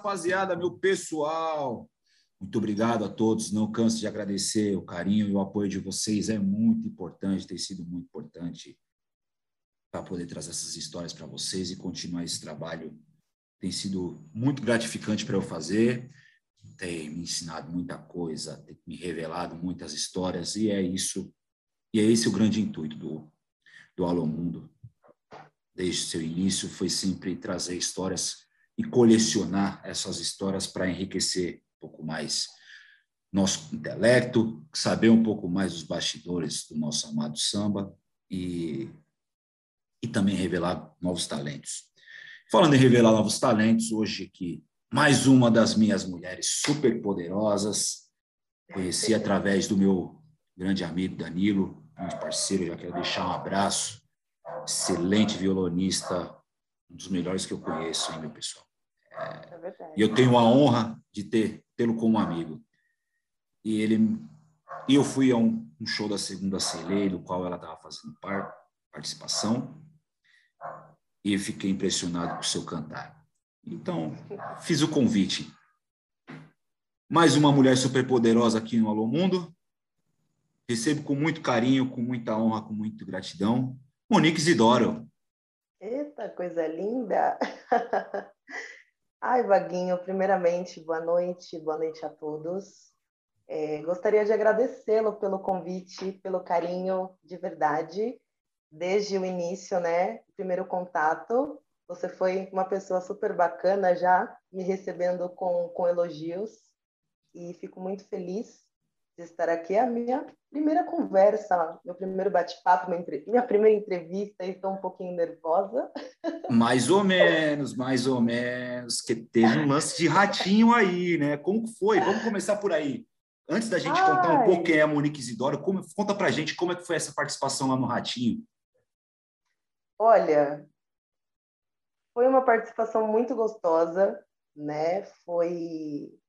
rapaziada, meu pessoal. Muito obrigado a todos. Não canso de agradecer o carinho e o apoio de vocês. É muito importante, tem sido muito importante para poder trazer essas histórias para vocês e continuar esse trabalho. Tem sido muito gratificante para eu fazer. Tem me ensinado muita coisa, tem me revelado muitas histórias e é isso. E é esse o grande intuito do do Alô Mundo. Desde seu início foi sempre trazer histórias e colecionar essas histórias para enriquecer um pouco mais nosso intelecto, saber um pouco mais dos bastidores do nosso amado samba e, e também revelar novos talentos. Falando em revelar novos talentos, hoje aqui, mais uma das minhas mulheres super poderosas, conheci através do meu grande amigo Danilo, meu parceiro, já quero deixar um abraço, excelente violonista, um dos melhores que eu conheço, hein, meu pessoal. É, e eu tenho a honra de ter tê-lo como amigo. E ele, e eu fui a um, um show da segunda Celei, do qual ela estava fazendo par, participação, e fiquei impressionado com o seu cantar. Então, fiz o convite. Mais uma mulher superpoderosa aqui no Alô Mundo. Recebo com muito carinho, com muita honra, com muita gratidão. Monique Zidoro. Eita, coisa linda! Ai, Vaguinho, primeiramente, boa noite, boa noite a todos. É, gostaria de agradecê-lo pelo convite, pelo carinho de verdade, desde o início, né? Primeiro contato. Você foi uma pessoa super bacana já, me recebendo com, com elogios, e fico muito feliz de estar aqui. É a minha primeira conversa, meu primeiro bate-papo, minha primeira entrevista, e estou um pouquinho nervosa. Mais ou menos, mais ou menos, que teve um lance de ratinho aí, né? Como foi? Vamos começar por aí. Antes da gente Ai. contar um pouco quem é a Monique Isidoro, como, conta pra gente como é que foi essa participação lá no Ratinho. Olha, foi uma participação muito gostosa, né? Foi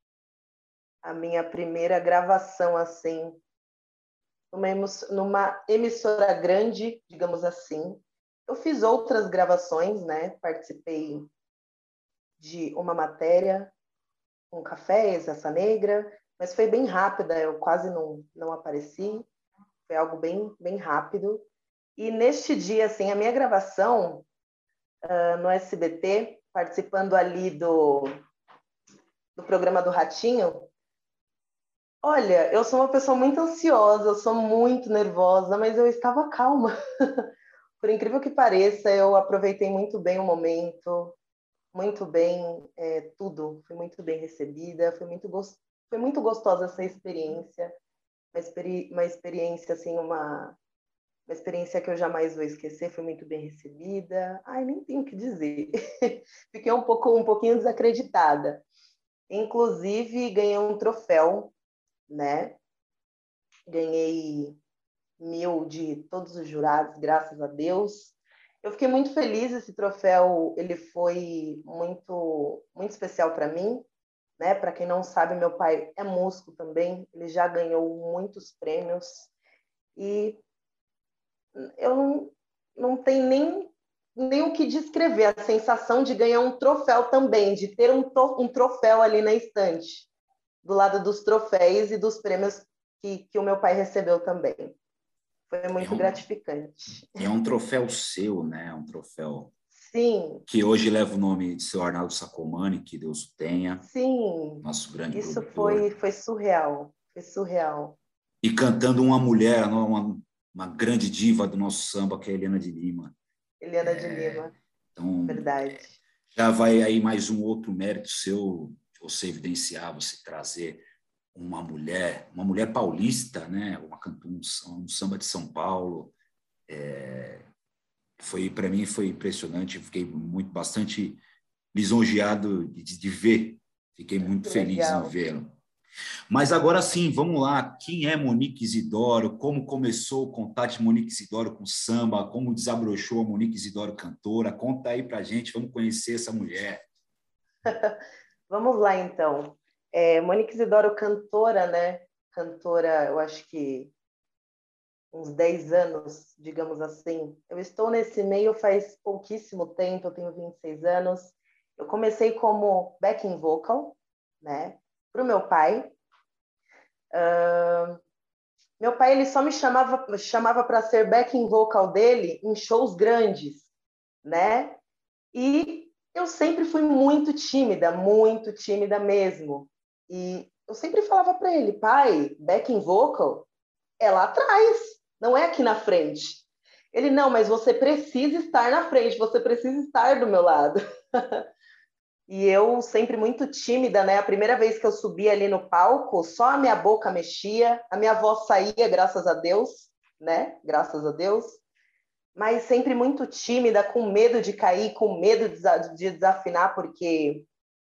a minha primeira gravação assim numa emissora grande, digamos assim. Eu fiz outras gravações, né? Participei de uma matéria com café, essa negra, mas foi bem rápida, eu quase não, não apareci, foi algo bem, bem rápido. E neste dia, assim, a minha gravação uh, no SBT, participando ali do, do programa do Ratinho, Olha, eu sou uma pessoa muito ansiosa, eu sou muito nervosa, mas eu estava calma. Por incrível que pareça, eu aproveitei muito bem o momento, muito bem é, tudo. Fui muito bem recebida, foi muito, gost... foi muito gostosa essa experiência. Uma, experi... uma experiência, assim, uma... uma experiência que eu jamais vou esquecer. Fui muito bem recebida. Ai, nem tenho o que dizer. Fiquei um pouco, um pouquinho desacreditada. Inclusive, ganhei um troféu né? Ganhei mil de todos os jurados, graças a Deus. Eu fiquei muito feliz, esse troféu, ele foi muito muito especial para mim, né? Para quem não sabe, meu pai é músico também, ele já ganhou muitos prêmios e eu não, não tenho nem nem o que descrever a sensação de ganhar um troféu também, de ter um, um troféu ali na estante do lado dos troféus e dos prêmios que, que o meu pai recebeu também. Foi muito é um, gratificante. É um troféu seu, né? Um troféu. Sim. Que hoje leva o nome de seu Arnaldo Sacomani, que Deus o tenha. Sim. Nosso grande Isso foi, foi surreal. Foi surreal. E cantando uma mulher, uma, uma grande diva do nosso samba, que é a Helena de Lima. Helena é, de Lima. Então, Verdade. Já vai aí mais um outro mérito seu você evidenciar, você trazer uma mulher, uma mulher paulista, né? Uma um, um samba de São Paulo, é, foi para mim foi impressionante. Fiquei muito bastante lisonjeado de, de ver. Fiquei muito feliz Legal. em vê-lo. Mas agora sim, vamos lá. Quem é Monique Isidoro? Como começou o contato de Monique Isidoro com samba? Como desabrochou a Monique Isidoro cantora? Conta aí pra gente, vamos conhecer essa mulher. Vamos lá, então. É, Monique Isidoro, cantora, né? Cantora, eu acho que uns 10 anos, digamos assim. Eu estou nesse meio faz pouquíssimo tempo, eu tenho 26 anos. Eu comecei como backing vocal, né, para o meu pai. Uh, meu pai ele só me chamava chamava para ser backing vocal dele em shows grandes, né? E eu sempre fui muito tímida, muito tímida mesmo. E eu sempre falava para ele, pai, backing vocal é lá atrás, não é aqui na frente. Ele, não, mas você precisa estar na frente, você precisa estar do meu lado. e eu sempre muito tímida, né? A primeira vez que eu subi ali no palco, só a minha boca mexia, a minha voz saía, graças a Deus, né? Graças a Deus. Mas sempre muito tímida, com medo de cair, com medo de desafinar, porque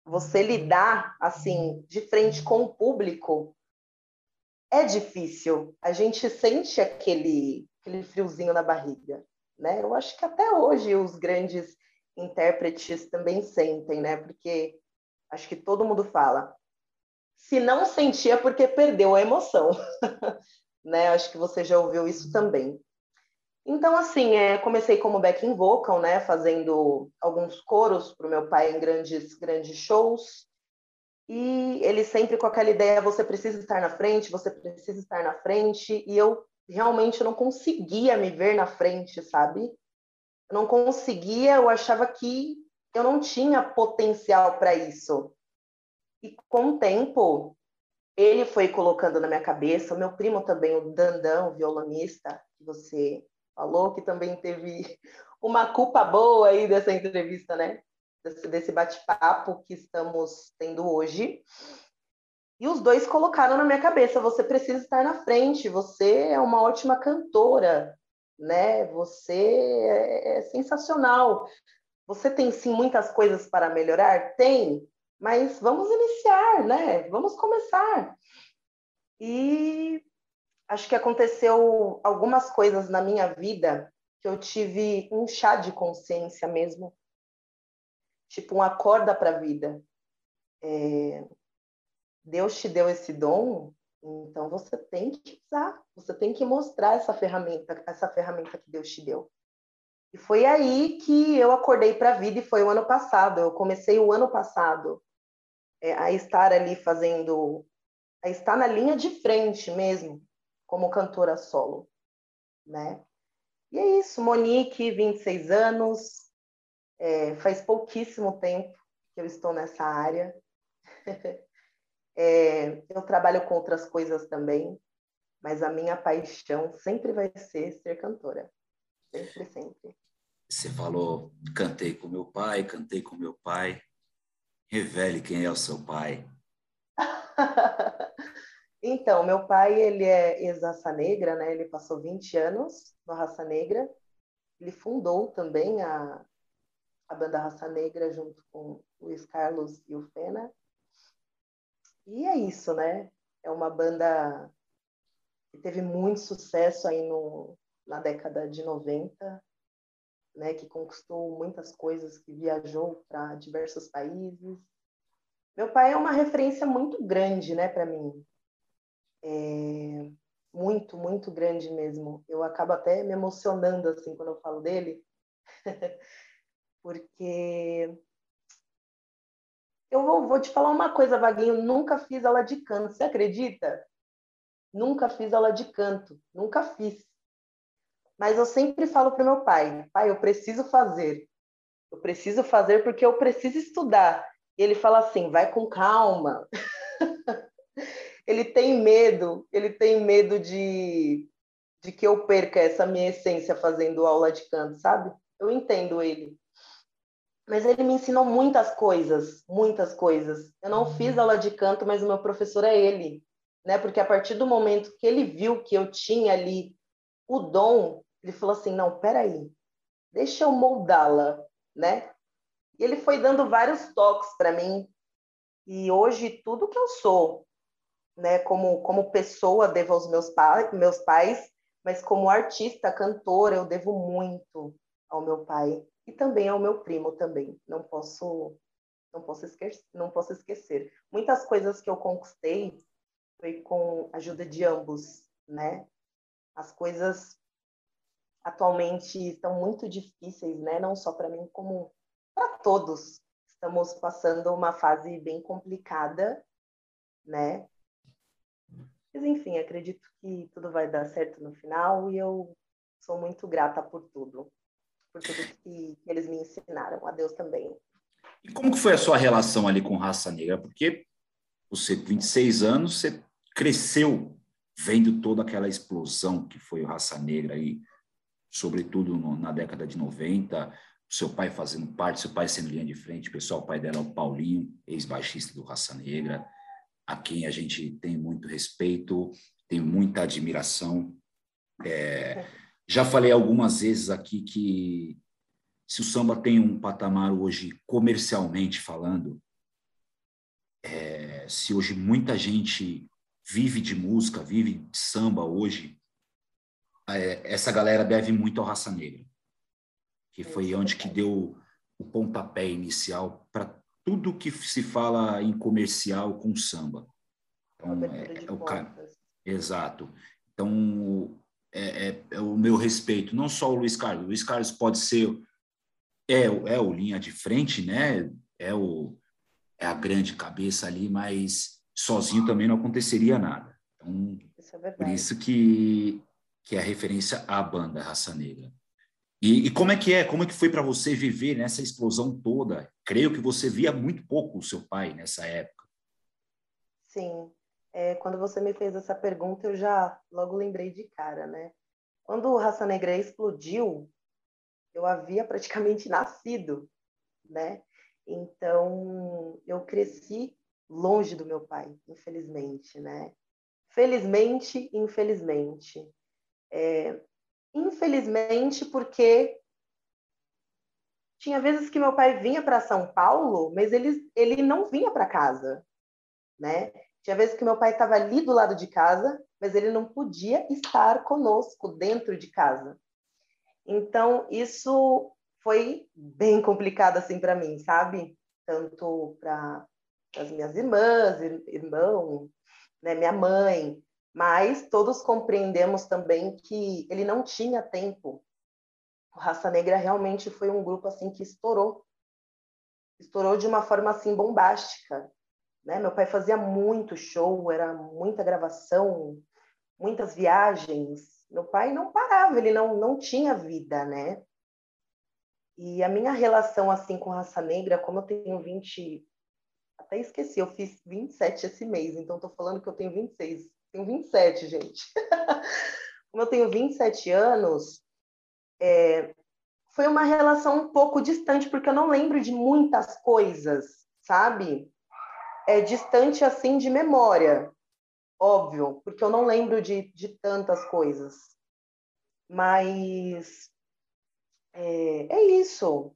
você lidar assim de frente com o público é difícil. A gente sente aquele aquele friozinho na barriga, né? Eu acho que até hoje os grandes intérpretes também sentem, né? Porque acho que todo mundo fala. Se não sentia é porque perdeu a emoção, né? Acho que você já ouviu isso também. Então, assim, é, comecei como backing vocal, né? Fazendo alguns coros para o meu pai em grandes, grandes shows. E ele sempre com aquela ideia: você precisa estar na frente, você precisa estar na frente. E eu realmente não conseguia me ver na frente, sabe? Eu não conseguia, eu achava que eu não tinha potencial para isso. E com o tempo, ele foi colocando na minha cabeça, o meu primo também, o Dandão, violonista, que você falou, que também teve uma culpa boa aí dessa entrevista, né? Desse, desse bate-papo que estamos tendo hoje. E os dois colocaram na minha cabeça: você precisa estar na frente, você é uma ótima cantora, né? Você é, é sensacional. Você tem sim muitas coisas para melhorar? Tem, mas vamos iniciar, né? Vamos começar. E acho que aconteceu algumas coisas na minha vida que eu tive um chá de consciência mesmo, tipo um acorda para a vida. É, Deus te deu esse dom, então você tem que usar, você tem que mostrar essa ferramenta, essa ferramenta que Deus te deu. E foi aí que eu acordei para a vida e foi o ano passado. Eu comecei o ano passado é, a estar ali fazendo, a estar na linha de frente mesmo, como cantora solo, né? E é isso, Monique, 26 anos, é, faz pouquíssimo tempo que eu estou nessa área. É, eu trabalho com outras coisas também, mas a minha paixão sempre vai ser ser cantora. Sempre, sempre. Você falou, cantei com meu pai, cantei com meu pai. Revele quem é o seu pai. então, meu pai, ele é ex-raça negra, né? Ele passou 20 anos na raça negra. Ele fundou também a, a banda Raça Negra junto com Luiz Carlos e o Fena. E é isso, né? É uma banda que teve muito sucesso aí no, na década de 90, né? Que conquistou muitas coisas, que viajou para diversos países. Meu pai é uma referência muito grande, né, para mim. É muito, muito grande mesmo. Eu acabo até me emocionando assim quando eu falo dele, porque eu vou, vou te falar uma coisa, Vaguinho, nunca fiz aula de canto, você acredita? Nunca fiz aula de canto, nunca fiz. Mas eu sempre falo para meu pai, pai, eu preciso fazer. Eu preciso fazer porque eu preciso estudar. E ele fala assim, vai com calma. ele tem medo, ele tem medo de, de que eu perca essa minha essência fazendo aula de canto, sabe? Eu entendo ele. Mas ele me ensinou muitas coisas, muitas coisas. Eu não fiz aula de canto, mas o meu professor é ele, né? Porque a partir do momento que ele viu que eu tinha ali o dom, ele falou assim: "Não, peraí, deixa eu moldá-la", né? E ele foi dando vários toques para mim. E hoje tudo que eu sou, né, como como pessoa devo aos meus pais, meus pais, mas como artista, cantora, eu devo muito ao meu pai e também ao meu primo também. Não posso não posso esquecer, não posso esquecer. Muitas coisas que eu conquistei foi com a ajuda de ambos, né? As coisas atualmente estão muito difíceis, né? Não só para mim como para todos. estamos passando uma fase bem complicada, né? Mas enfim, acredito que tudo vai dar certo no final e eu sou muito grata por tudo, por tudo que, eles me ensinaram, a Deus também. E como que foi a sua relação ali com raça negra? Porque você, 26 anos, você cresceu vendo toda aquela explosão que foi o Raça Negra aí, sobretudo no, na década de 90, seu pai fazendo parte, seu pai sendo linha de frente, pessoal, o pai dela é o Paulinho, ex-baixista do Raça Negra, a quem a gente tem muito respeito, tem muita admiração. É, já falei algumas vezes aqui que se o samba tem um patamar hoje comercialmente falando, é, se hoje muita gente vive de música, vive de samba hoje, é, essa galera deve muito ao Raça Negra, que foi onde que deu o pontapé inicial para tudo que se fala em comercial com samba. Então, é, é o cara. Exato. Então, é, é, é, o meu respeito, não só o Luiz Carlos. O Luiz Carlos pode ser é, é o linha de frente, né? É o é a grande cabeça ali, mas sozinho também não aconteceria nada. Então, isso é por isso que que é a referência à banda Raça Negra. E, e como é que é? Como é que foi para você viver nessa explosão toda? Creio que você via muito pouco o seu pai nessa época. Sim. É, quando você me fez essa pergunta, eu já logo lembrei de cara, né? Quando o Raça Negra explodiu, eu havia praticamente nascido, né? Então, eu cresci longe do meu pai, infelizmente, né? Felizmente, infelizmente. É, infelizmente, porque tinha vezes que meu pai vinha para São Paulo, mas ele, ele não vinha para casa, né? Tinha vezes que meu pai estava ali do lado de casa, mas ele não podia estar conosco dentro de casa. Então, isso foi bem complicado assim para mim, sabe? Tanto para as minhas irmãs, irmão, né, minha mãe, mas todos compreendemos também que ele não tinha tempo. Raça Negra realmente foi um grupo assim que estourou. Estourou de uma forma assim bombástica, né? Meu pai fazia muito show, era muita gravação, muitas viagens, meu pai não parava, ele não, não tinha vida, né? E a minha relação assim com raça negra, como eu tenho 20, até esqueci, eu fiz 27 esse mês, então estou falando que eu tenho 26. Tenho 27, gente. como eu tenho 27 anos, é, foi uma relação um pouco distante, porque eu não lembro de muitas coisas, sabe? É distante assim de memória óbvio, porque eu não lembro de, de tantas coisas. Mas é, é isso.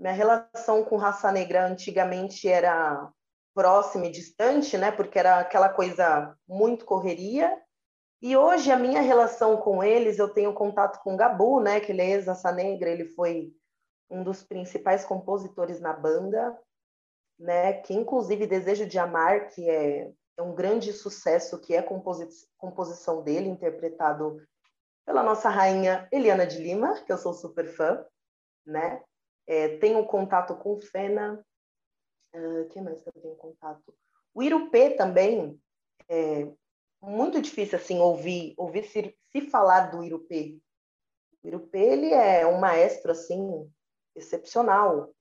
Minha relação com raça negra antigamente era próxima e distante, né? Porque era aquela coisa muito correria. E hoje a minha relação com eles, eu tenho contato com o Gabu, né? Que ele é ex-raça negra, ele foi um dos principais compositores na banda, né? Que inclusive Desejo de Amar, que é é um grande sucesso que é a composi composição dele, interpretado pela nossa rainha Eliana de Lima, que eu sou super fã, né? É, tenho contato com Fena, uh, quem mais que eu tenho contato? O Irupê também, é muito difícil assim ouvir, ouvir se, se falar do Irupê. O Irupê, ele é um maestro assim excepcional.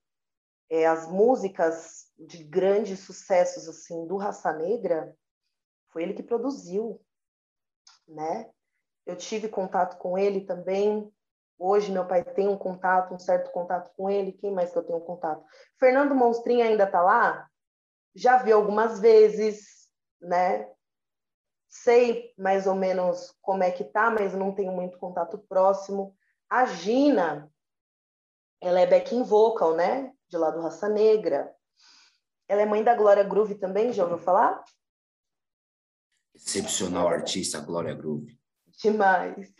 É, as músicas de grandes sucessos assim do Raça Negra, foi ele que produziu, né? Eu tive contato com ele também. Hoje meu pai tem um contato, um certo contato com ele. Quem mais que eu tenho contato? Fernando Monstrinho ainda tá lá? Já vi algumas vezes, né? Sei mais ou menos como é que tá, mas não tenho muito contato próximo. A Gina, ela é backing vocal, né? De lá do Raça Negra. Ela é mãe da Glória Groove também, já ouviu falar? Excepcional artista, Glória Groove. Demais.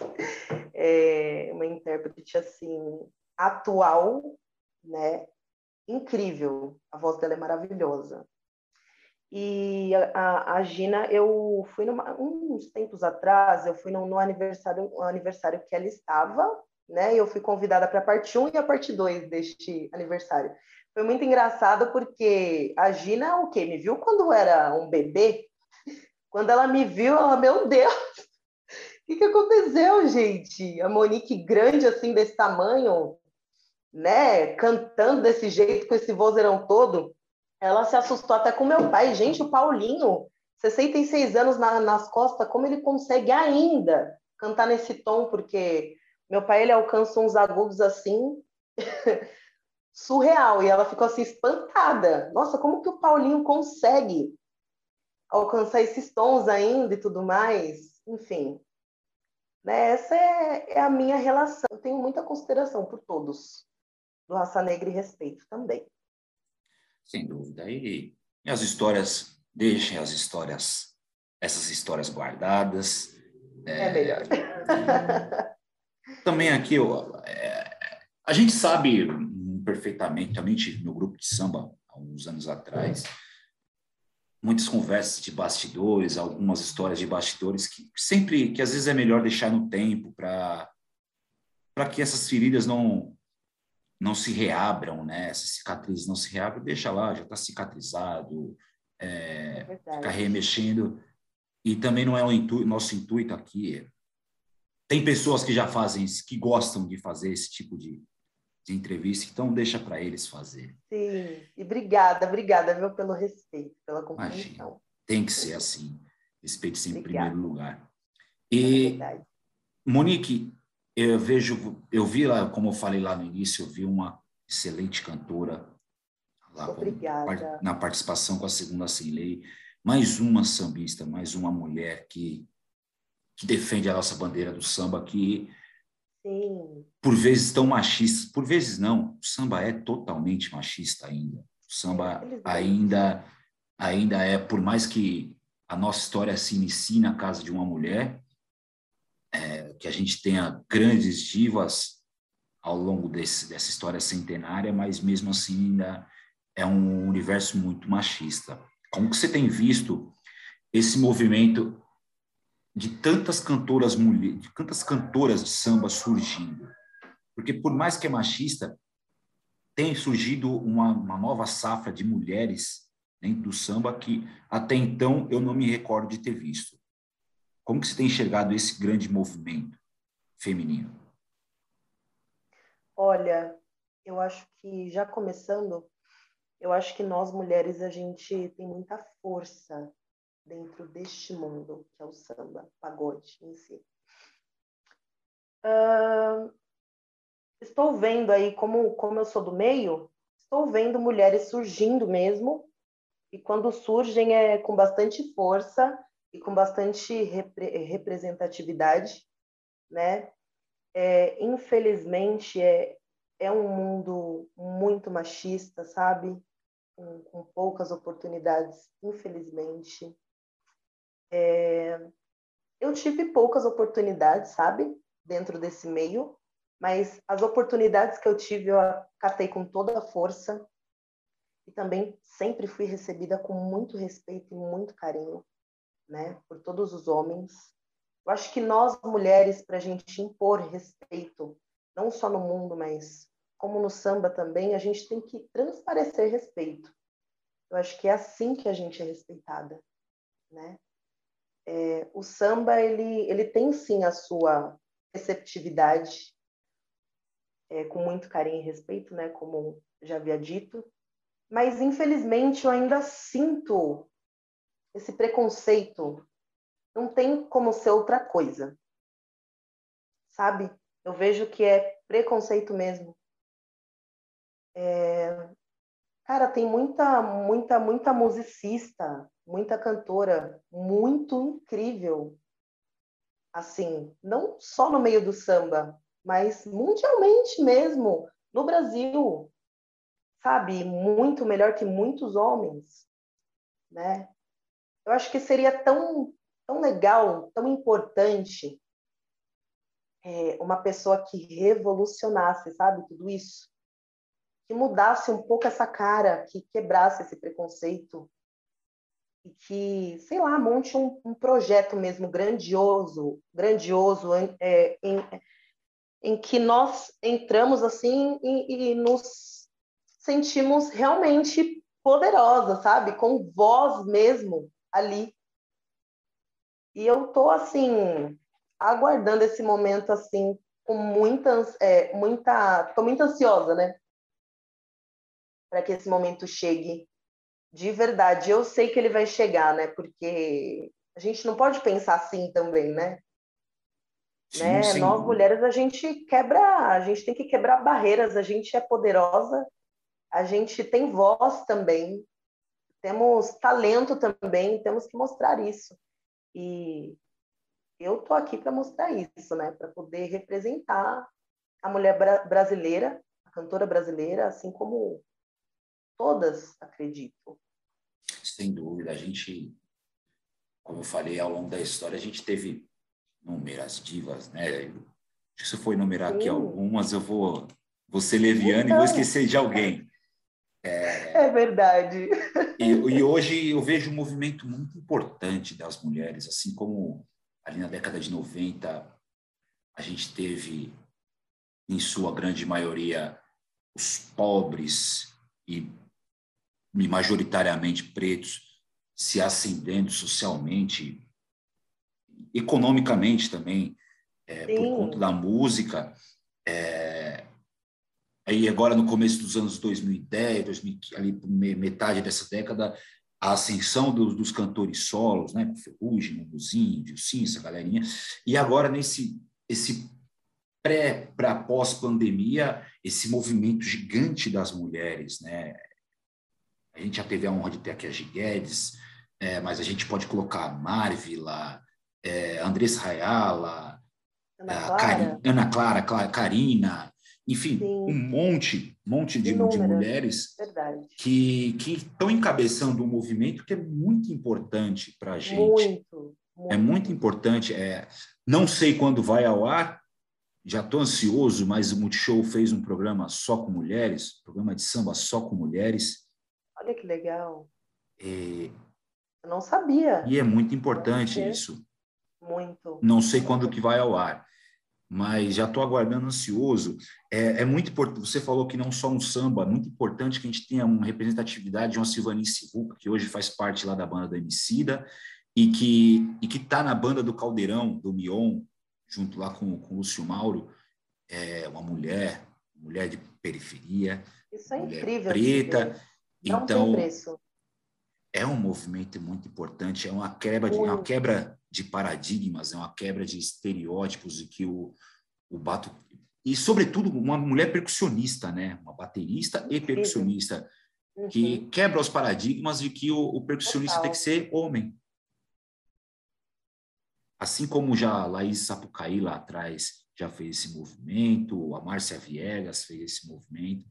É uma intérprete, assim, atual, né? Incrível. A voz dela é maravilhosa. E a, a Gina, eu fui numa, uns tempos atrás, eu fui no, no aniversário, no aniversário que ela estava, né? Eu fui convidada para a parte 1 e a parte 2 deste aniversário. foi muito engraçado porque a Gina, o quê? Me viu quando era um bebê? Quando ela me viu, ela, meu Deus, o que, que aconteceu, gente? A Monique grande, assim, desse tamanho, né? Cantando desse jeito, com esse vozeirão todo. Ela se assustou até com meu pai. Gente, o Paulinho, 66 anos na, nas costas, como ele consegue ainda cantar nesse tom? Porque meu pai, ele alcança uns agudos assim, surreal. E ela ficou assim, espantada. Nossa, como que o Paulinho consegue alcançar esses tons ainda e tudo mais? Enfim, né? essa é, é a minha relação. Eu tenho muita consideração por todos do Raça Negra e respeito também. Sem dúvida. E, e as histórias, deixem as histórias, essas histórias guardadas. É, é melhor. também aqui, eu, é, a gente sabe perfeitamente, também tive no grupo de samba, há uns anos atrás, muitas conversas de bastidores, algumas histórias de bastidores que sempre, que às vezes é melhor deixar no tempo para para que essas feridas não não se reabram, né? Essas cicatrizes não se reabram, deixa lá, já está cicatrizado, é, é fica remexendo. E também não é o intu nosso intuito aqui. Tem pessoas que já fazem, que gostam de fazer esse tipo de, de entrevista, então deixa para eles fazer. Sim, e obrigada, obrigada, viu, pelo respeito, pela compreensão. Tem que ser assim, respeito sempre em primeiro lugar. E, é Monique, eu vejo, eu vi lá, como eu falei lá no início, eu vi uma excelente cantora lá Obrigada. na participação com a segunda sem lei, mais uma sambista, mais uma mulher que que defende a nossa bandeira do samba que Sim. por vezes tão machista, por vezes não, o samba é totalmente machista ainda. O samba ainda ainda é, por mais que a nossa história se inicie na casa de uma mulher, é, que a gente tenha grandes divas ao longo desse, dessa história centenária, mas mesmo assim ainda é um universo muito machista. Como que você tem visto esse movimento de tantas cantoras mulheres, de tantas cantoras de samba surgindo? Porque por mais que é machista, tem surgido uma, uma nova safra de mulheres dentro do samba que até então eu não me recordo de ter visto. Como que você tem enxergado esse grande movimento feminino? Olha, eu acho que já começando, eu acho que nós mulheres a gente tem muita força dentro deste mundo que é o samba, pagode em si. Uh, estou vendo aí como como eu sou do meio, estou vendo mulheres surgindo mesmo e quando surgem é com bastante força e com bastante repre representatividade, né? É, infelizmente é, é um mundo muito machista, sabe? Com, com poucas oportunidades, infelizmente. É, eu tive poucas oportunidades, sabe? Dentro desse meio, mas as oportunidades que eu tive eu acatei com toda a força e também sempre fui recebida com muito respeito e muito carinho né, por todos os homens. Eu acho que nós, mulheres, para a gente impor respeito, não só no mundo, mas como no samba também, a gente tem que transparecer respeito. Eu acho que é assim que a gente é respeitada, né? É, o samba ele ele tem sim a sua receptividade, é, com muito carinho e respeito, né? Como já havia dito, mas infelizmente eu ainda sinto esse preconceito não tem como ser outra coisa. Sabe? Eu vejo que é preconceito mesmo. É... Cara, tem muita, muita, muita musicista, muita cantora, muito incrível. Assim, não só no meio do samba, mas mundialmente mesmo, no Brasil. Sabe? Muito melhor que muitos homens, né? Eu acho que seria tão, tão legal, tão importante é, uma pessoa que revolucionasse, sabe, tudo isso. Que mudasse um pouco essa cara, que quebrasse esse preconceito e que, sei lá, monte um, um projeto mesmo grandioso, grandioso, é, em, em que nós entramos assim e, e nos sentimos realmente poderosas, sabe? Com voz mesmo ali. E eu tô assim aguardando esse momento assim com muitas, é, muita, tô muito ansiosa, né? Para que esse momento chegue de verdade. Eu sei que ele vai chegar, né? Porque a gente não pode pensar assim também, né? Sim, né? Sim. Nós mulheres a gente quebra, a gente tem que quebrar barreiras. A gente é poderosa, a gente tem voz também, temos talento também, temos que mostrar isso. E eu tô aqui para mostrar isso, né? Para poder representar a mulher bra brasileira, a cantora brasileira, assim como todas, acredito. Sem dúvida, a gente, como eu falei ao longo da história, a gente teve inúmeras divas, né? Se eu for enumerar Sim. aqui algumas, eu vou, vou ser leviano então... e vou então. esquecer de alguém. É, é verdade. E, e, hoje eu vejo um movimento muito importante das mulheres, assim como ali na década de 90 a gente teve, em sua grande maioria, os pobres e, e majoritariamente pretos se ascendendo socialmente, economicamente também, é, por conta da música. É, aí agora no começo dos anos 2010, 2000, ali metade dessa década, a ascensão dos, dos cantores solos, né, Ferrugem, Mumuzinho, Dilcinho, essa galerinha, e agora nesse esse pré para pós pandemia, esse movimento gigante das mulheres, né? A gente já teve a honra de ter aqui a Giguedes, é, mas a gente pode colocar a Marvila, é, Andressa Rayala, Ana Clara, Ana Clara Karina, enfim, Sim. um monte, monte de, de mulheres Verdade. que que estão encabeçando um movimento que é muito importante para a gente. Muito, muito, É muito importante. É, não sei quando vai ao ar, já estou ansioso, mas o Multishow fez um programa só com mulheres, programa de samba só com mulheres. Olha que legal. É, Eu não sabia. E é muito importante isso. Muito. Não sei quando que vai ao ar mas já estou aguardando ansioso. É, é, muito importante, você falou que não só um samba, é muito importante que a gente tenha uma representatividade de uma Silvanice Sivuca, que hoje faz parte lá da banda da Emicida, e que e que está na banda do Caldeirão, do Mion, junto lá com, com o Lúcio Mauro, é uma mulher, mulher de periferia, Isso é incrível, preta, então é um movimento muito importante, é uma quebra de, uma quebra de paradigmas, é uma quebra de estereótipos e que o, o bato e sobretudo uma mulher percussionista, né, uma baterista e percussionista uhum. que quebra os paradigmas de que o, o percussionista Total. tem que ser homem. Assim como já a Laís Sapucaí lá atrás já fez esse movimento, a Márcia Viegas fez esse movimento.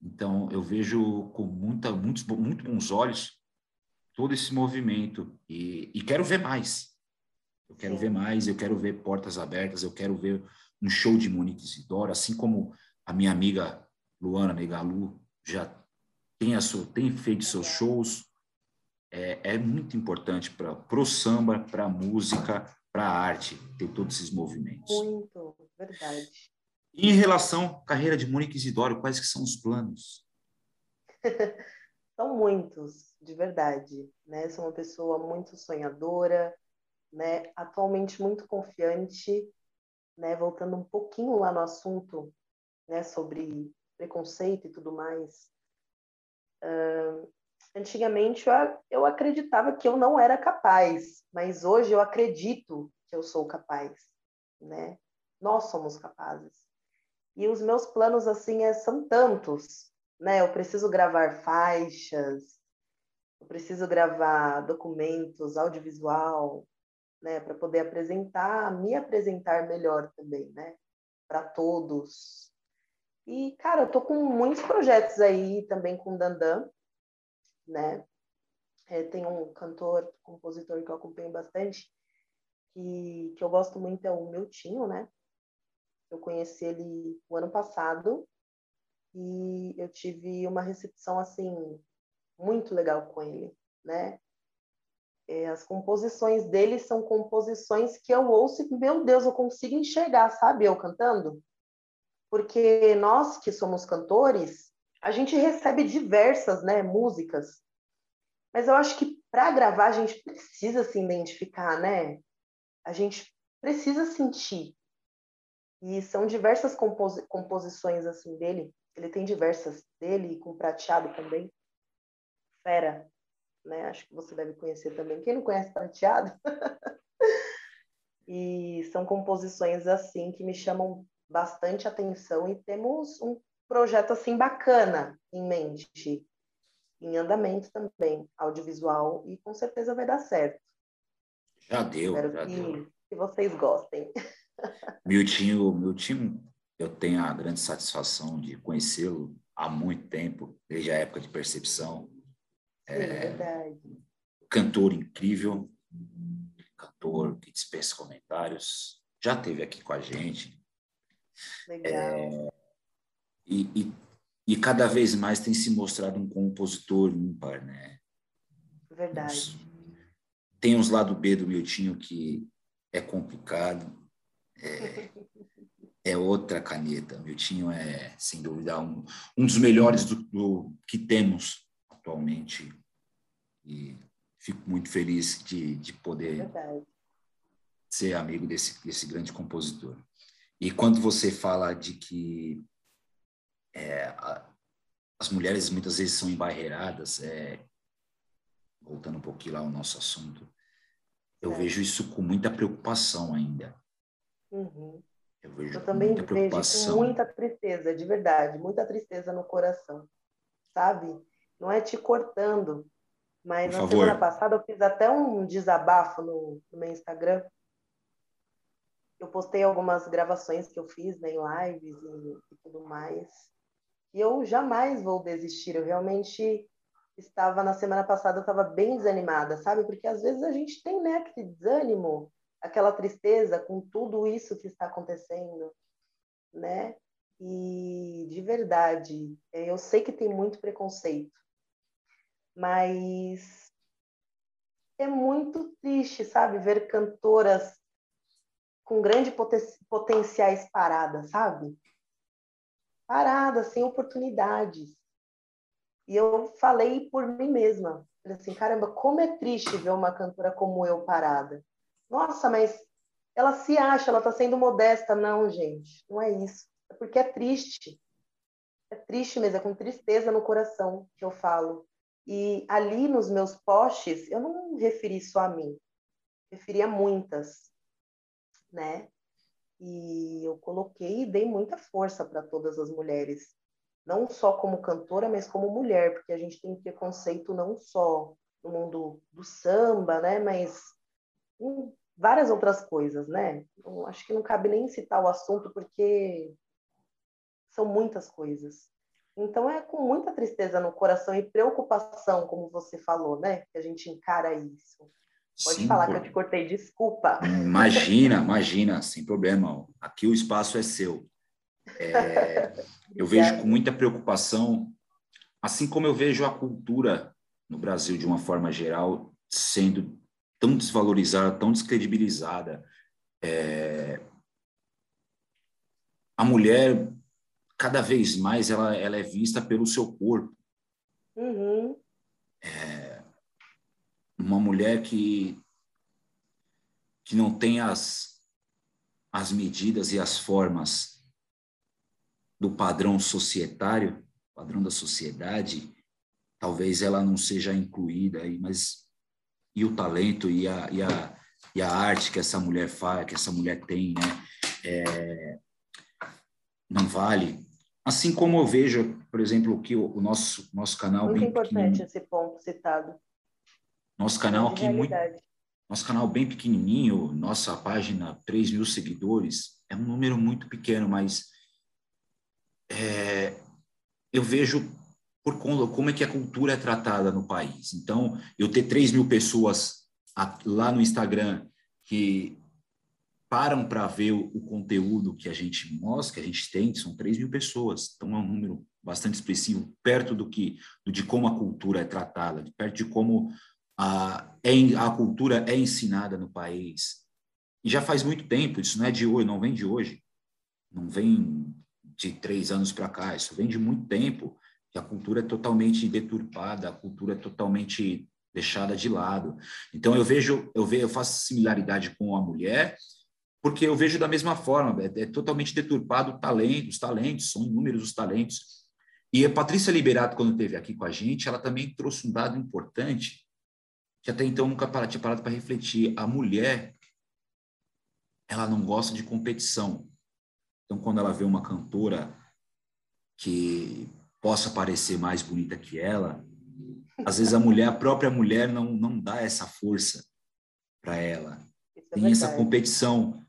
Então, eu vejo com muita, muitos, muito bons olhos todo esse movimento e, e quero ver mais. Eu quero Sim. ver mais, eu quero ver portas abertas, eu quero ver um show de Monique Isidoro, assim como a minha amiga Luana Negalu já tem, a sua, tem feito seus shows. É, é muito importante para o samba, para a música, para a arte, ter todos esses movimentos. Muito, verdade. E em relação à carreira de Monique Isidoro, quais que são os planos? são muitos, de verdade. Né? Sou uma pessoa muito sonhadora, né, atualmente muito confiante, né, voltando um pouquinho lá no assunto, né, sobre preconceito e tudo mais. Uh, antigamente eu, eu acreditava que eu não era capaz, mas hoje eu acredito que eu sou capaz, né? Nós somos capazes. E os meus planos assim é, são tantos, né? Eu preciso gravar faixas, eu preciso gravar documentos, audiovisual, né, para poder apresentar, me apresentar melhor também, né, para todos. E, cara, eu tô com muitos projetos aí também com o Dandan, né? É, tem um cantor, compositor que eu acompanho bastante, que, que eu gosto muito, é o Miltinho, né? Eu conheci ele o ano passado e eu tive uma recepção, assim, muito legal com ele, né? É, as composições dele são composições que eu ouço e, meu Deus, eu consigo enxergar, sabe, eu cantando? Porque nós que somos cantores, a gente recebe diversas né, músicas, mas eu acho que para gravar a gente precisa se identificar, né? A gente precisa sentir. E são diversas composi composições assim dele. Ele tem diversas dele com prateado também. Fera, né? Acho que você deve conhecer também. Quem não conhece prateado? e são composições assim que me chamam bastante atenção e temos um projeto assim bacana em mente, em andamento também, audiovisual, e com certeza vai dar certo. Já deu, Espero já que, deu. que vocês gostem. Miltinho, Miltinho, eu tenho a grande satisfação de conhecê-lo há muito tempo, desde a época de percepção. É verdade. Cantor incrível, cantor que dispensa comentários, já esteve aqui com a gente. Legal. É, e, e, e, cada vez mais tem se mostrado um compositor ímpar, né? Verdade. Tem uns lado B do Miltinho que é complicado, é, é outra caneta. Miltinho é, sem dúvida, um, um dos melhores do, do, que temos atualmente. E fico muito feliz de, de poder Verdade. ser amigo desse, desse grande compositor. E quando você fala de que é, a, as mulheres muitas vezes são embarreiradas, é, voltando um pouquinho lá ao nosso assunto, eu é. vejo isso com muita preocupação ainda. Uhum. Eu, vejo eu também muita vejo com muita tristeza, de verdade, muita tristeza no coração, sabe? Não é te cortando, mas Por na favor. semana passada eu fiz até um desabafo no, no meu Instagram eu postei algumas gravações que eu fiz né, em lives e, e, tudo mais. E eu jamais vou desistir. Eu realmente estava, na semana passada, eu estava bem desanimada, sabe? Porque às vezes a gente tem né, aquele desânimo, aquela tristeza com tudo isso que está acontecendo, né? E de verdade, eu sei que tem muito preconceito, mas é muito triste, sabe? Ver cantoras com grandes poten potenciais paradas, sabe? Paradas, sem oportunidades. E eu falei por mim mesma, assim, caramba, como é triste ver uma cantora como eu parada. Nossa, mas ela se acha, ela está sendo modesta. Não, gente, não é isso. É porque é triste. É triste mesmo, é com tristeza no coração que eu falo. E ali nos meus posts, eu não referi só a mim, referi a muitas né? E eu coloquei e dei muita força para todas as mulheres, não só como cantora, mas como mulher, porque a gente tem preconceito não só no mundo do samba, né? Mas em várias outras coisas, né? Eu acho que não cabe nem citar o assunto porque são muitas coisas. Então é com muita tristeza no coração e preocupação, como você falou, né? Que a gente encara isso. Pode Sim, falar por... que eu te cortei, desculpa. Imagina, imagina, sem problema. Aqui o espaço é seu. É, eu vejo com muita preocupação, assim como eu vejo a cultura no Brasil de uma forma geral sendo tão desvalorizada, tão descredibilizada. É, a mulher cada vez mais ela, ela é vista pelo seu corpo. Uhum. É, uma mulher que, que não tem as, as medidas e as formas do padrão societário, padrão da sociedade, talvez ela não seja incluída aí, mas e o talento e a, e a, e a arte que essa mulher faz, que essa mulher tem, né? É, não vale. Assim como eu vejo, por exemplo, que o, o nosso nosso canal muito importante esse ponto citado. Nosso canal aqui muito, nosso canal bem pequenininho, nossa página 3 mil seguidores, é um número muito pequeno, mas é, eu vejo por como é que a cultura é tratada no país. Então, eu ter 3 mil pessoas lá no Instagram que param para ver o, conteúdo que a gente mostra, que a gente tem, são 3 mil pessoas. Então, é um número bastante expressivo, perto do que de como a cultura é tratada, perto de como a, é, a cultura é ensinada no país. E já faz muito tempo, isso não é de hoje, não vem de hoje, não vem de três anos para cá, isso vem de muito tempo, a cultura é totalmente deturpada, a cultura é totalmente deixada de lado. Então eu vejo, eu vejo, eu faço similaridade com a mulher, porque eu vejo da mesma forma, é, é totalmente deturpado o talento, os talentos, são inúmeros os talentos. E a Patrícia Liberato, quando esteve aqui com a gente, ela também trouxe um dado importante, que até então nunca tinha parado para refletir. A mulher, ela não gosta de competição. Então, quando ela vê uma cantora que possa parecer mais bonita que ela, às vezes a mulher, a própria mulher, não, não dá essa força para ela. É Tem verdade. essa competição.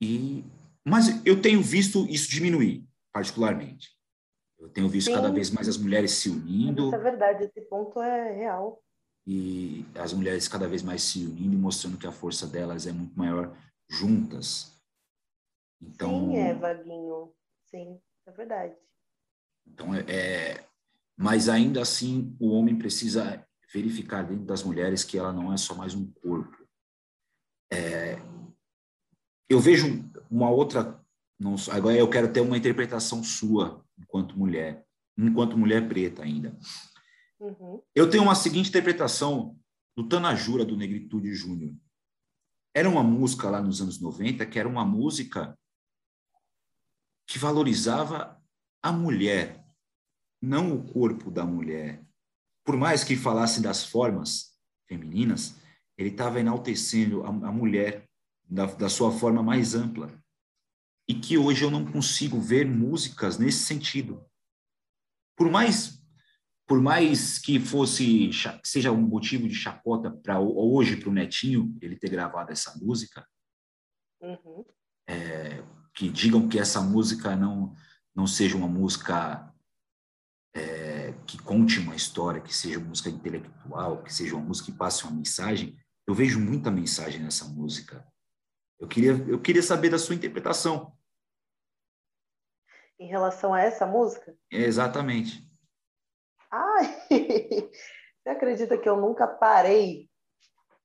E, mas eu tenho visto isso diminuir, particularmente. Eu tenho visto Sim. cada vez mais as mulheres se unindo. Isso é verdade, esse ponto é real. E as mulheres cada vez mais se unindo e mostrando que a força delas é muito maior juntas. Então, Sim, é, Vaguinho. Sim, é verdade. Então, é, é, mas ainda assim, o homem precisa verificar dentro das mulheres que ela não é só mais um corpo. É, eu vejo uma outra. Não, agora eu quero ter uma interpretação sua enquanto mulher, enquanto mulher preta ainda. Uhum. Eu tenho uma seguinte interpretação do Tanajura, do Negritude Júnior. Era uma música lá nos anos 90 que era uma música que valorizava a mulher, não o corpo da mulher. Por mais que falasse das formas femininas, ele estava enaltecendo a, a mulher da, da sua forma mais ampla. E que hoje eu não consigo ver músicas nesse sentido. Por mais por mais que fosse seja um motivo de chacota para hoje para o Netinho ele ter gravado essa música, uhum. é, que digam que essa música não não seja uma música é, que conte uma história, que seja uma música intelectual, que seja uma música que passe uma mensagem, eu vejo muita mensagem nessa música. Eu queria, eu queria saber da sua interpretação. Em relação a essa música? É, exatamente. Ai, você acredita que eu nunca parei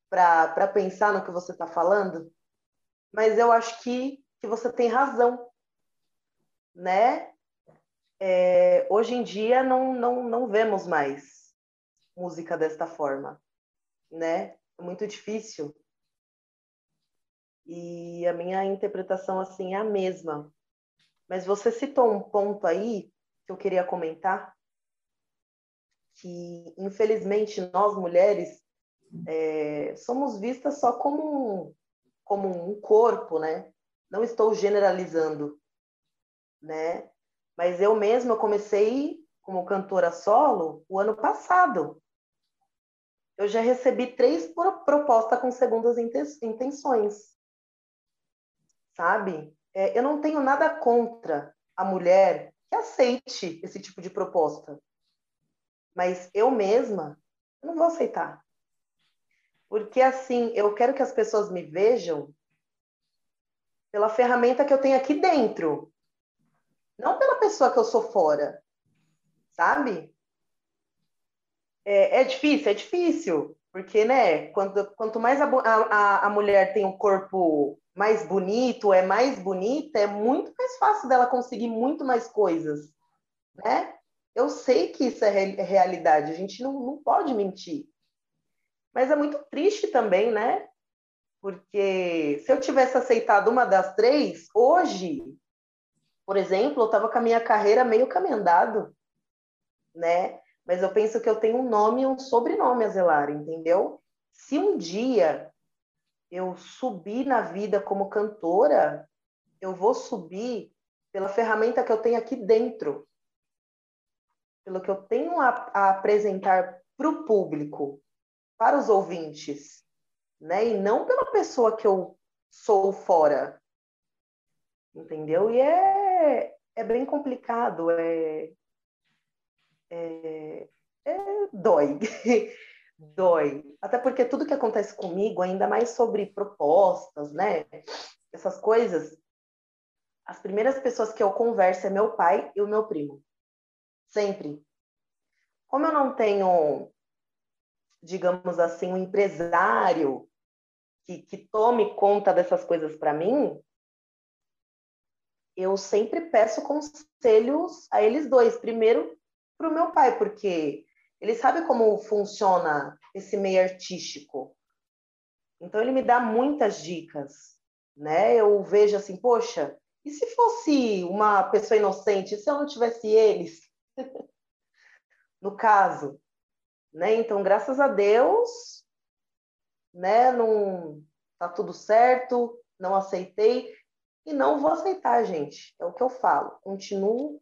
para pensar no que você está falando? Mas eu acho que, que você tem razão, né? é, hoje em dia não, não, não vemos mais música desta forma, né? É muito difícil. E a minha interpretação, assim, é a mesma. Mas você citou um ponto aí que eu queria comentar, que infelizmente nós mulheres é, somos vistas só como um, como um corpo, né? Não estou generalizando, né? Mas eu mesma comecei como cantora solo o ano passado. Eu já recebi três propostas com segundas intenções. Sabe? É, eu não tenho nada contra a mulher que aceite esse tipo de proposta. Mas eu mesma eu não vou aceitar. Porque assim, eu quero que as pessoas me vejam pela ferramenta que eu tenho aqui dentro não pela pessoa que eu sou fora, sabe? É, é difícil, é difícil, porque, né, quanto, quanto mais a, a, a mulher tem um corpo mais bonito, é mais bonita, é muito mais fácil dela conseguir muito mais coisas, né? Eu sei que isso é realidade, a gente não, não pode mentir. Mas é muito triste também, né? Porque se eu tivesse aceitado uma das três, hoje por exemplo, eu estava com a minha carreira meio caminho andado, né? Mas eu penso que eu tenho um nome e um sobrenome a zelar, entendeu? Se um dia eu subir na vida como cantora, eu vou subir pela ferramenta que eu tenho aqui dentro, pelo que eu tenho a, a apresentar para o público, para os ouvintes, né? E não pela pessoa que eu sou fora, entendeu? E é é, bem complicado, é, é, é dói. dói. Até porque tudo que acontece comigo, ainda mais sobre propostas, né? Essas coisas, as primeiras pessoas que eu converso é meu pai e o meu primo. Sempre. Como eu não tenho, digamos assim, um empresário que, que tome conta dessas coisas para mim, eu sempre peço conselhos a eles dois. Primeiro, para o meu pai, porque ele sabe como funciona esse meio artístico. Então ele me dá muitas dicas, né? Eu vejo assim, poxa, e se fosse uma pessoa inocente, se eu não tivesse eles? no caso, né? Então, graças a Deus, né, não tá tudo certo, não aceitei e não vou aceitar, gente. É o que eu falo. Continuo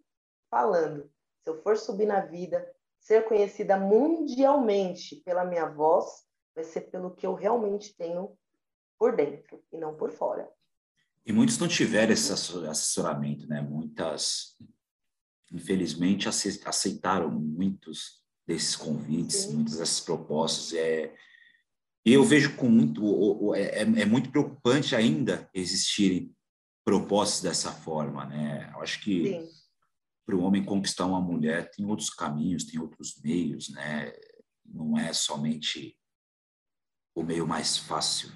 falando. Se eu for subir na vida, ser conhecida mundialmente pela minha voz, vai ser pelo que eu realmente tenho por dentro e não por fora. E muitos não tiveram esse assessoramento, né? Muitas, infelizmente, aceitaram muitos desses convites, Sim. muitas dessas propostas. É, eu vejo com muito, é, é muito preocupante ainda existirem propostas dessa forma, né? Eu acho que Sim para o homem conquistar uma mulher tem outros caminhos, tem outros meios, né? Não é somente o meio mais fácil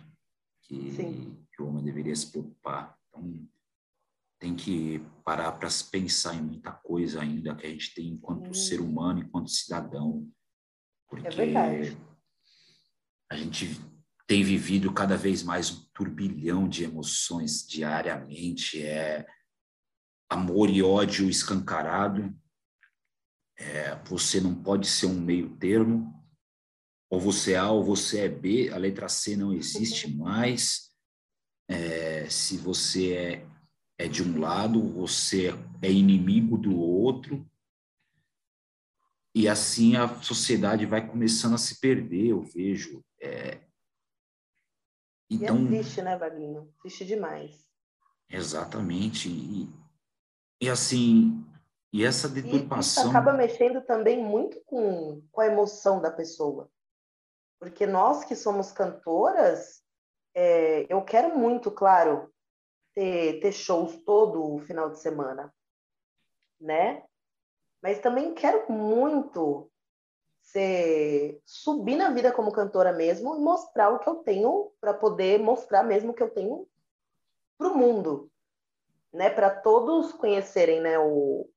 que, que o homem deveria se preocupar. Então, tem que parar para pensar em muita coisa ainda que a gente tem enquanto hum. ser humano, enquanto cidadão, porque é a gente tem vivido cada vez mais um turbilhão de emoções diariamente, é amor e ódio escancarado. É, você não pode ser um meio termo. Ou você é A ou você é B. A letra C não existe mais. É, se você é, é de um lado, você é inimigo do outro. E assim a sociedade vai começando a se perder, eu vejo. É... Então, e é triste, né, Vaguinho? Triste demais. Exatamente. E, e assim, e essa deturpação. E isso acaba mexendo também muito com, com a emoção da pessoa. Porque nós que somos cantoras, é, eu quero muito, claro, ter, ter shows todo o final de semana, né? Mas também quero muito ser, subir na vida como cantora mesmo e mostrar o que eu tenho para poder mostrar mesmo o que eu tenho para o mundo, né, para todos conhecerem, né, o,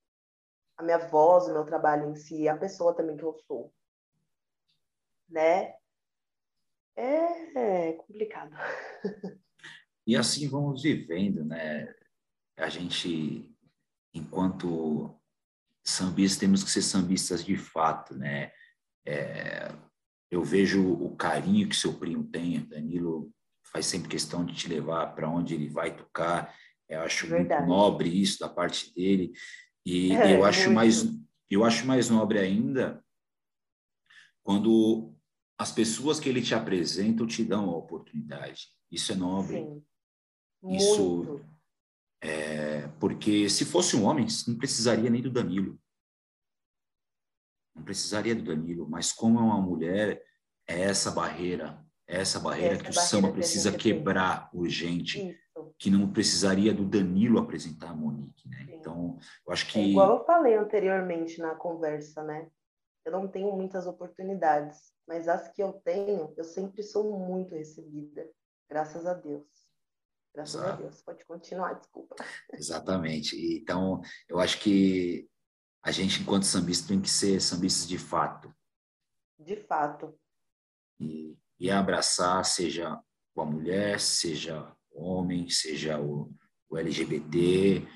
a minha voz, o meu trabalho em si, a pessoa também que eu sou, né? É, é complicado. E assim vamos vivendo, né? A gente, enquanto sambistas, temos que ser sambistas de fato, né? É, eu vejo o carinho que seu primo tem, Danilo faz sempre questão de te levar para onde ele vai tocar, eu acho Verdade. muito nobre isso da parte dele. E é, eu acho muito. mais eu acho mais nobre ainda quando as pessoas que ele te apresenta te dão a oportunidade. Isso é nobre. Sim. Isso muito. é porque se fosse um homem, não precisaria nem do Danilo. Não precisaria do Danilo, mas como é uma mulher, é essa barreira, é essa barreira essa que barreira o samba precisa quebrar urgente. Que não precisaria do Danilo apresentar a Monique, né? Sim. Então, eu acho que... É igual eu falei anteriormente na conversa, né? Eu não tenho muitas oportunidades, mas as que eu tenho, eu sempre sou muito recebida, graças a Deus. Graças Exato. a Deus. Pode continuar, desculpa. Exatamente. Então, eu acho que a gente, enquanto sambista, tem que ser sambistas de fato. De fato. E, e abraçar, seja com a mulher, seja homem, seja o, o LGBT,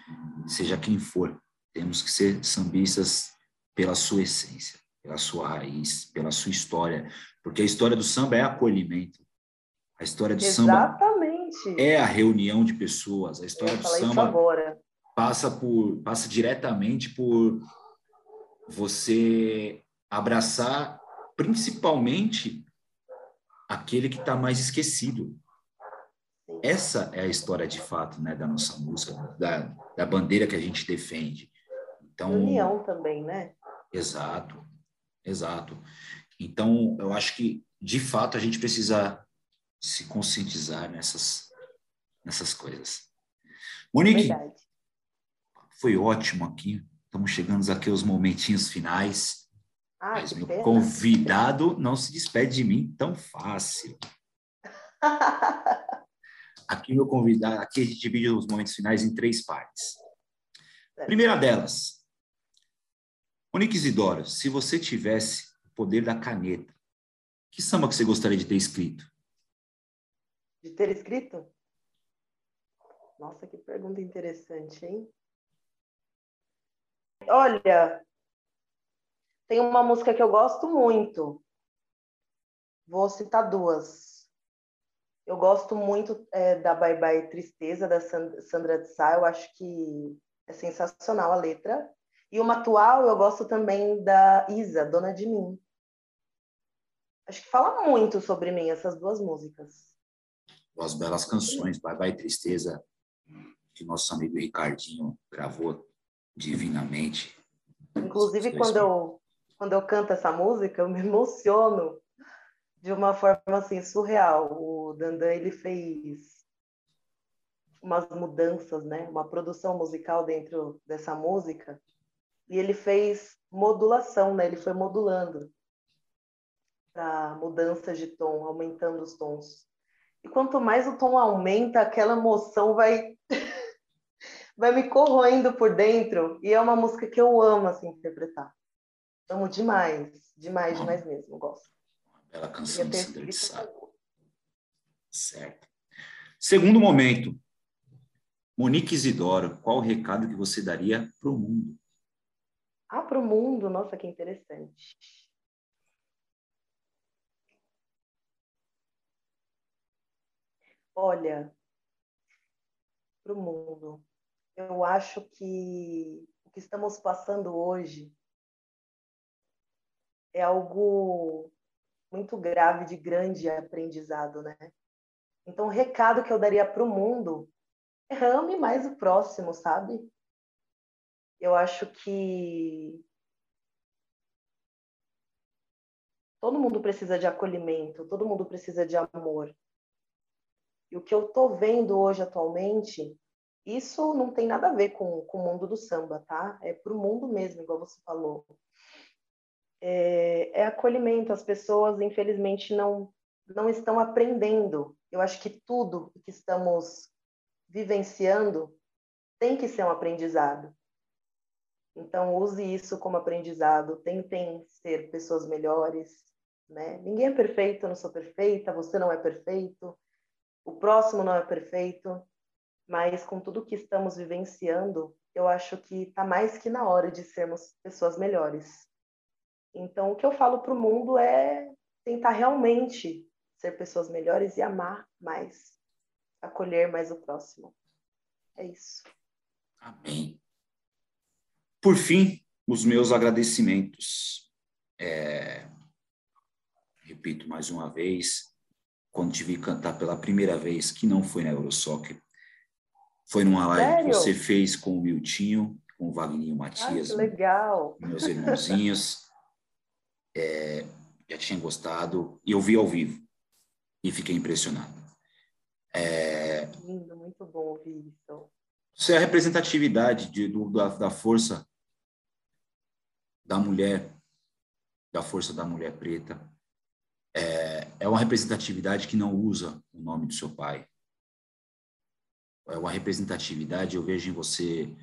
seja quem for. Temos que ser sambistas pela sua essência, pela sua raiz, pela sua história, porque a história do samba é acolhimento. A história do Exatamente. samba é a reunião de pessoas. A história do samba passa por passa diretamente por você abraçar principalmente aquele que está mais esquecido, essa é a história de fato né, da nossa música, da, da bandeira que a gente defende. Então, União também, né? Exato, exato. Então, eu acho que, de fato, a gente precisa se conscientizar nessas, nessas coisas. Monique, Verdade. foi ótimo aqui. Estamos chegando aqui aos momentinhos finais. Ah, mas meu pena. convidado não se despede de mim tão fácil. Aqui meu convidado, aqui a gente divide os momentos finais em três partes. Primeira delas, Monique Isidoro, se você tivesse o poder da caneta, que samba que você gostaria de ter escrito? De ter escrito? Nossa, que pergunta interessante, hein? Olha, tem uma música que eu gosto muito. Vou citar duas. Eu gosto muito é, da Bye Bye Tristeza, da Sandra de Sá. Eu acho que é sensacional a letra. E uma atual, eu gosto também da Isa, Dona de Mim. Acho que fala muito sobre mim essas duas músicas. Duas belas canções, Bye Bye Tristeza, que nosso amigo Ricardinho gravou divinamente. Inclusive, quando eu, quando eu canto essa música, eu me emociono de uma forma assim surreal. O Dandan ele fez umas mudanças, né? Uma produção musical dentro dessa música e ele fez modulação, né? Ele foi modulando para mudanças de tom, aumentando os tons. E quanto mais o tom aumenta, aquela emoção vai vai me corroendo por dentro. E é uma música que eu amo assim interpretar. Amo demais, demais, demais mesmo, gosto. Bela canção de Sandra de Sá. Certo. Segundo momento, Monique Isidoro, qual o recado que você daria para o mundo? Ah, para o mundo? Nossa, que interessante. Olha, para o mundo, eu acho que o que estamos passando hoje é algo muito grave de grande aprendizado, né? Então, o recado que eu daria para o mundo é ame mais o próximo, sabe? Eu acho que todo mundo precisa de acolhimento, todo mundo precisa de amor. E o que eu tô vendo hoje atualmente, isso não tem nada a ver com, com o mundo do samba, tá? É pro mundo mesmo, igual você falou é, é acolhimento. As pessoas, infelizmente, não, não estão aprendendo. Eu acho que tudo que estamos vivenciando tem que ser um aprendizado. Então, use isso como aprendizado. Tentem ser pessoas melhores. Né? Ninguém é perfeito, eu não sou perfeita, você não é perfeito, o próximo não é perfeito, mas com tudo que estamos vivenciando, eu acho que está mais que na hora de sermos pessoas melhores. Então, o que eu falo para o mundo é tentar realmente ser pessoas melhores e amar mais, acolher mais o próximo. É isso. Amém. Por fim, os meus agradecimentos. É... Repito mais uma vez, quando te vi cantar pela primeira vez, que não foi na Eurosoccer, foi numa live Sério? que você fez com o Miltinho, com o Wagninho Matias, ah, legal. meus irmãozinhos é, já tinha gostado e eu vi ao vivo e fiquei impressionado. É, Lindo, muito bom ouvir isso. Isso é a representatividade de, do, da, da força da mulher, da força da mulher preta. É, é uma representatividade que não usa o nome do seu pai. É uma representatividade, eu vejo em você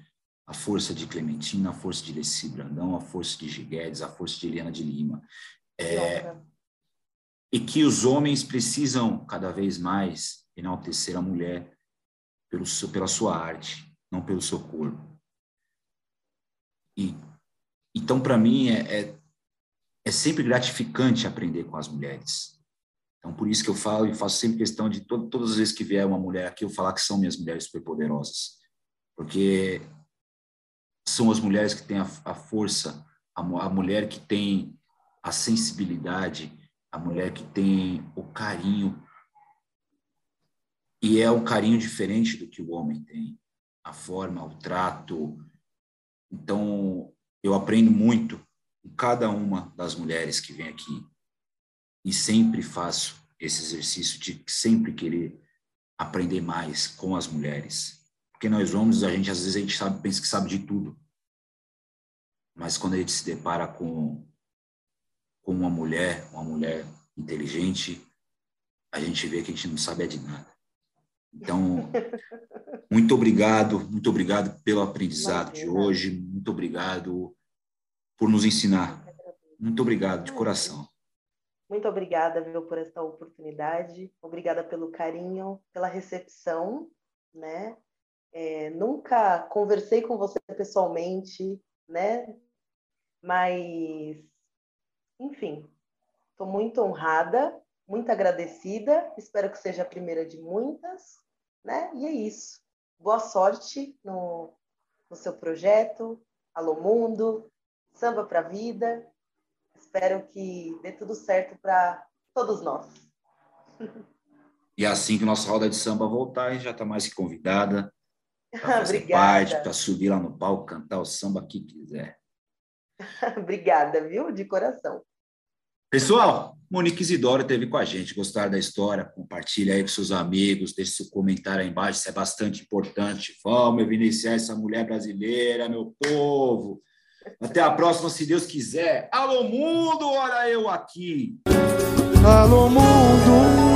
a força de Clementina, a força de Leci Brandão, a força de Giguedes, a força de Eliana de Lima. É, e que os homens precisam cada vez mais enaltecer a mulher pelo seu, pela sua arte, não pelo seu corpo. E então para mim é, é, é sempre gratificante aprender com as mulheres. Então por isso que eu falo e faço sempre questão de to todas as vezes que vier uma mulher aqui eu falar que são minhas mulheres superpoderosas, porque são as mulheres que têm a, a força, a, a mulher que tem a sensibilidade, a mulher que tem o carinho. E é um carinho diferente do que o homem tem. A forma, o trato. Então, eu aprendo muito com cada uma das mulheres que vem aqui. E sempre faço esse exercício de sempre querer aprender mais com as mulheres. Porque nós homens, a gente às vezes a gente sabe, pensa que sabe de tudo. Mas quando a gente se depara com, com uma mulher, uma mulher inteligente, a gente vê que a gente não sabe é de nada. Então, muito obrigado, muito obrigado pelo aprendizado Imagina. de hoje, muito obrigado por nos ensinar. Muito obrigado, de coração. Muito obrigada, viu, por essa oportunidade. Obrigada pelo carinho, pela recepção, né? É, nunca conversei com você pessoalmente, né? Mas, enfim, estou muito honrada, muito agradecida. Espero que seja a primeira de muitas, né? E é isso. Boa sorte no, no seu projeto. Alô Mundo, Samba para a Vida. Espero que dê tudo certo para todos nós. E assim que nossa roda de samba voltar, já está mais que convidada para fazer parte, para subir lá no palco, cantar o samba que quiser. Obrigada, viu? De coração. Pessoal, Monique Isidoro esteve com a gente. Gostaram da história? Compartilha aí com seus amigos, deixe seu comentário aí embaixo, isso é bastante importante. Vamos evidenciar essa mulher brasileira, meu povo. Até a próxima, se Deus quiser. Alô, mundo, olha eu aqui. Alô, mundo.